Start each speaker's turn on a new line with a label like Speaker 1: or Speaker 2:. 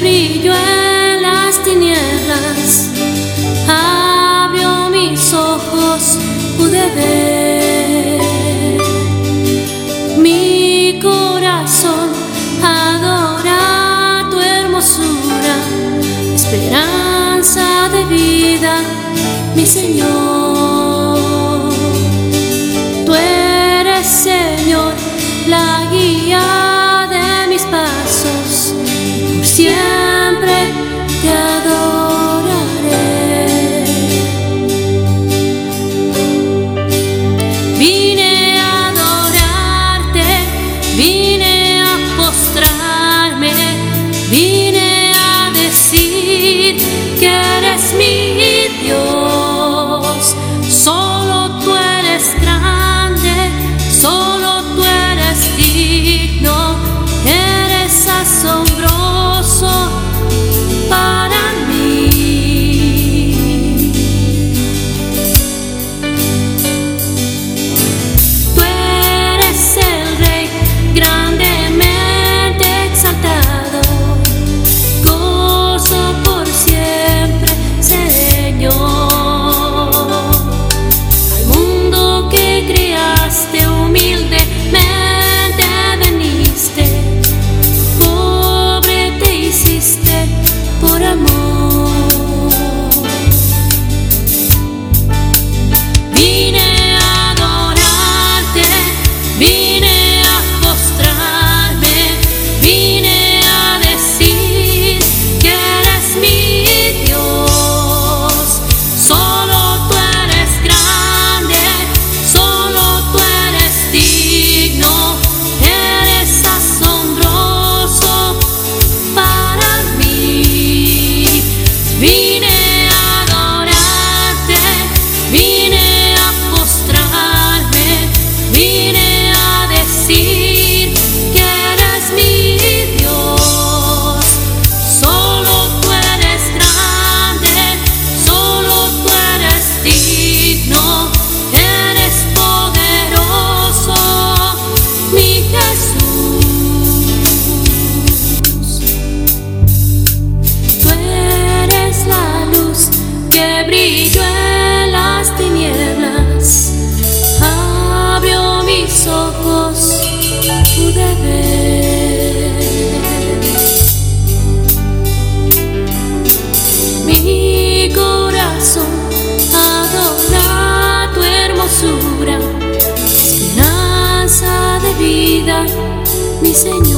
Speaker 1: brilló en las tinieblas, abrió mis ojos, pude ver. Mi corazón adora tu hermosura, esperanza de vida, mi Señor. Tú eres, Señor, la siempre te adoraré. Vine a adorarte, vine a postrarme, vine a decir que mi Señor.